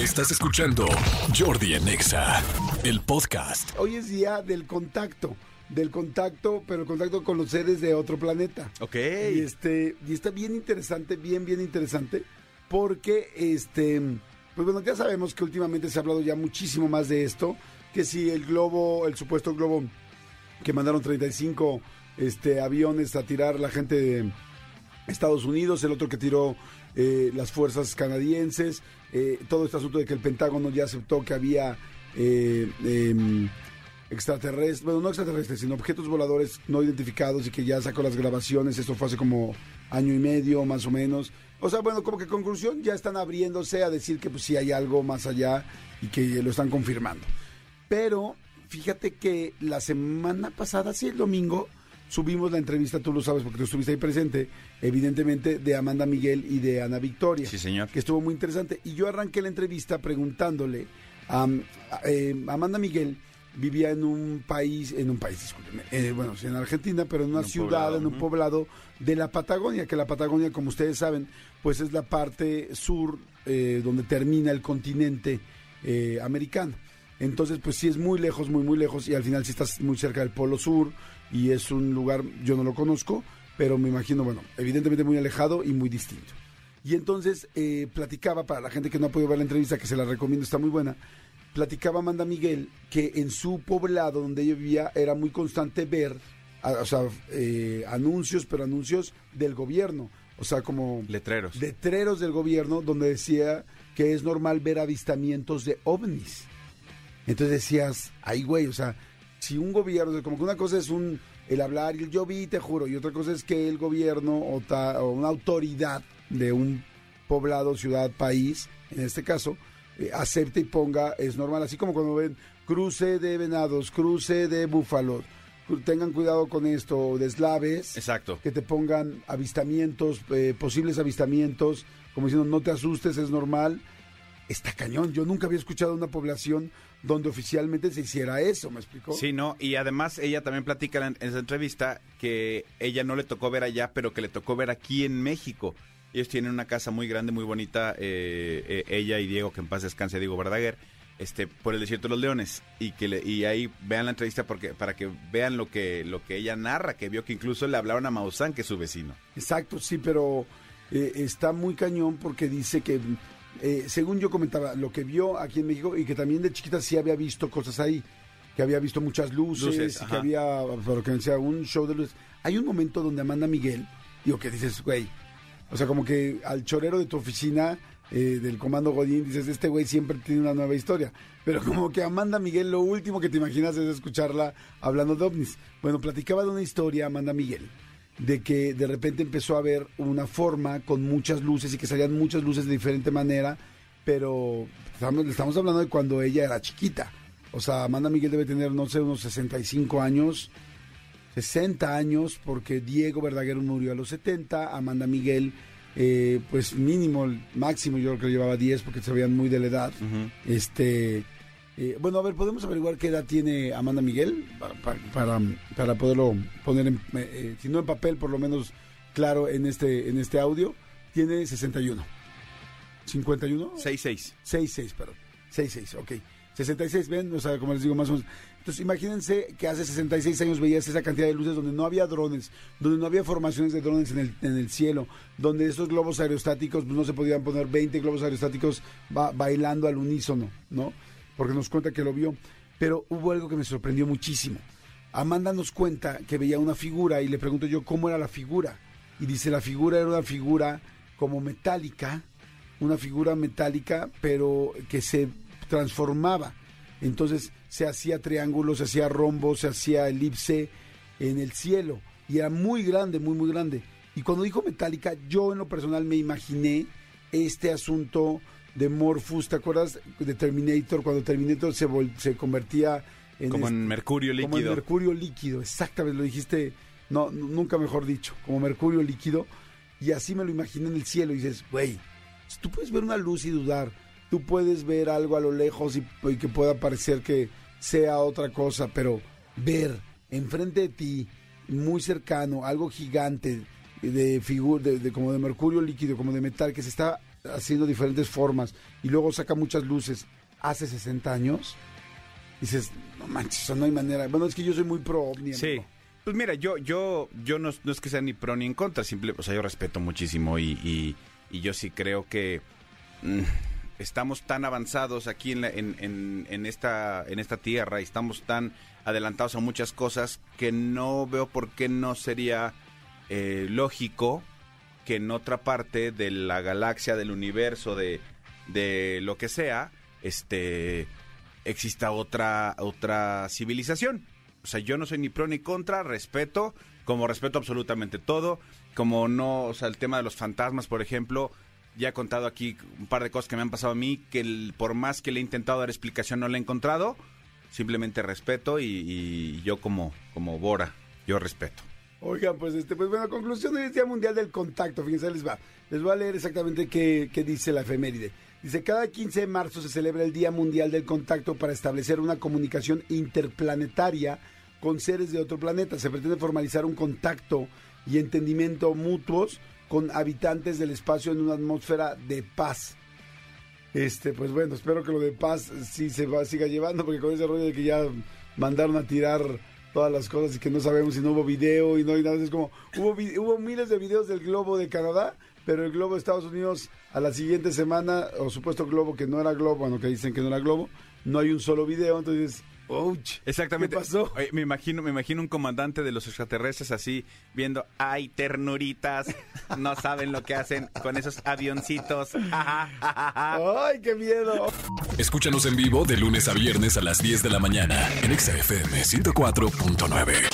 Estás escuchando Jordi en Exa, el podcast. Hoy es día del contacto, del contacto, pero el contacto con los seres de otro planeta. Ok. Y este, y está bien interesante, bien, bien interesante, porque este, pues bueno, ya sabemos que últimamente se ha hablado ya muchísimo más de esto, que si el globo, el supuesto globo que mandaron 35 este, aviones a tirar la gente de Estados Unidos, el otro que tiró eh, las fuerzas canadienses, eh, todo este asunto de que el Pentágono ya aceptó que había eh, em, extraterrestres, bueno, no extraterrestres, sino objetos voladores no identificados y que ya sacó las grabaciones, esto fue hace como año y medio más o menos. O sea, bueno, como que conclusión ya están abriéndose a decir que pues sí hay algo más allá y que lo están confirmando. Pero fíjate que la semana pasada, sí, el domingo, subimos la entrevista, tú lo sabes porque tú estuviste ahí presente, evidentemente, de Amanda Miguel y de Ana Victoria. Sí, señor. Que estuvo muy interesante. Y yo arranqué la entrevista preguntándole a, eh, Amanda Miguel vivía en un país, en un país, discúlpeme, eh, bueno, sí, en Argentina, pero en una En ciudad, poblado, en un poblado de la Patagonia, que la Patagonia, como ustedes saben, pues es la parte sur eh, donde termina el continente eh, americano. Entonces, pues sí es muy lejos, muy, muy lejos, y al final sí estás muy cerca del Polo Sur, y es un lugar, yo no lo conozco, pero me imagino, bueno, evidentemente muy alejado y muy distinto. Y entonces eh, platicaba, para la gente que no ha podido ver la entrevista, que se la recomiendo, está muy buena, platicaba Amanda Miguel que en su poblado donde ella vivía era muy constante ver, o sea, eh, anuncios, pero anuncios del gobierno, o sea, como Letreros. letreros del gobierno donde decía que es normal ver avistamientos de ovnis. Entonces decías, ay güey, o sea, si un gobierno, como que una cosa es un el hablar y el yo vi, te juro, y otra cosa es que el gobierno o, ta- o una autoridad de un poblado, ciudad, país, en este caso, eh, acepte y ponga, es normal, así como cuando ven cruce de venados, cruce de búfalos, tengan cuidado con esto, de eslaves, Exacto. que te pongan avistamientos, eh, posibles avistamientos, como diciendo, no te asustes, es normal. Está cañón. Yo nunca había escuchado una población donde oficialmente se hiciera eso, ¿me explicó? Sí, no, y además ella también platica en, esa entrevista que ella no le tocó ver allá, pero que le tocó ver aquí en México. Ellos tienen una casa muy grande, muy bonita, eh, eh, ella y Diego, que en paz descanse, Diego Verdaguer, este, por el desierto de los leones, y que le- y ahí vean la entrevista porque para que vean lo que lo que ella narra, que vio que incluso le hablaron a Maussan, que es su vecino. Exacto, sí, pero eh, está muy cañón porque dice que, eh, según yo comentaba, lo que vio aquí en México y que también de chiquita sí había visto cosas ahí, que había visto muchas luces, Luces, y que había, pero que decía, un show de luces. Hay un momento donde Amanda Miguel, digo que dices, güey, o sea, como que al chorero de tu oficina, eh, del comando Godín, dices, este güey siempre tiene una nueva historia. Pero como que Amanda Miguel, lo último que te imaginas es escucharla hablando de ovnis. Bueno, platicaba de una historia, Amanda Miguel, de que de repente empezó a ver una forma con muchas luces y que salían muchas luces de diferente manera, pero estamos, estamos hablando de cuando ella era chiquita. O sea, Amanda Miguel debe tener, no sé, unos 65 años, 60 años, porque Diego Verdaguer murió a los 70, Amanda Miguel, eh, pues mínimo, máximo, yo creo que llevaba 10 porque se veían muy de la edad. Este, eh, bueno, a ver, ¿podemos averiguar qué edad tiene Amanda Miguel? Pa- pa- Para, para, poderlo poner, en, eh, eh, si no en papel, por lo menos claro en este, en este audio. Tiene 61. ¿51? 6-6. 66, perdón. 66, ok. 66, ven, o sea, como les digo, más o menos. Entonces, imagínense que hace 66 años veías esa cantidad de luces donde no había drones, donde no había formaciones de drones en el, en el cielo, donde esos globos aerostáticos pues, no se podían poner 20 globos aerostáticos ba- bailando al unísono, ¿no? Porque nos cuenta que lo vio. Pero hubo algo que me sorprendió muchísimo. Amanda nos cuenta que veía una figura y le pregunto yo cómo era la figura. Y dice, la figura era una figura como metálica, una figura metálica, pero que se transformaba. Entonces se hacía triángulo, se hacía rombo, se hacía elipse en el cielo. Y era muy grande, muy, muy grande. Y cuando dijo metálica, yo en lo personal me imaginé este asunto de Morpheus. ¿Te acuerdas de Terminator? Cuando Terminator se, vol- se convertía en... Como en este- mercurio como en líquido. mercurio líquido, exactamente, lo dijiste, no, nunca mejor dicho, como mercurio líquido. Y así me lo imaginé en el cielo y dices, güey, tú puedes ver una luz y dudar, tú puedes ver algo a lo lejos y, y que pueda parecer que sea otra cosa, pero ver enfrente de ti, muy cercano, algo gigante, de figura, de, de- como de mercurio líquido, como de metal, que se está haciendo diferentes formas y luego saca muchas luces hace 60 años, dices, no manches, no hay manera. Bueno, es que yo soy muy pro ovni. Sí. amigo. Pues mira, yo, yo, yo no, no es que sea ni pro ni en contra, simple, o sea, yo respeto muchísimo y, y, y yo sí creo que mm, estamos tan avanzados aquí en, la- en, en, en esta, en esta tierra y estamos tan adelantados a muchas cosas que no veo por qué no sería eh, lógico que en otra parte de la galaxia, del universo, de, de lo que sea, este exista otra, otra civilización. O sea, yo no soy ni pro ni contra, respeto, como respeto absolutamente todo, como no, o sea, el tema de los fantasmas, por ejemplo, ya he contado aquí un par de cosas que me han pasado a mí, que por más que le he intentado dar explicación no la he encontrado, simplemente respeto y, y yo como, como Bora, yo respeto. Oigan, pues este, pues bueno, conclusión del Día Mundial del Contacto, fíjense, les va. Les voy a leer exactamente qué, qué dice la efeméride. Dice, cada 15 de marzo se celebra el Día Mundial del Contacto para establecer una comunicación interplanetaria con seres de otro planeta. Se pretende formalizar un contacto y entendimiento mutuos con habitantes del espacio en una atmósfera de paz. Este, pues bueno, espero que lo de paz sí se siga llevando, porque con ese rollo de que ya mandaron a tirar todas las cosas y que no sabemos si no hubo video y no hay nada, es como, hubo, hubo miles de videos del globo de Canadá, pero el globo de Estados Unidos a la siguiente semana, o supuesto globo que no era globo, bueno, que dicen que no era globo, no hay un solo video, entonces, ouch, Exactamente. ¿qué pasó? Oye, me imagino, me imagino un comandante de los extraterrestres así viendo, ay, ternuritas, no saben lo que hacen con esos avioncitos. ¡Ay, qué miedo! Escúchanos en vivo de lunes a viernes a las 10 de la mañana en Exa FM 104.9.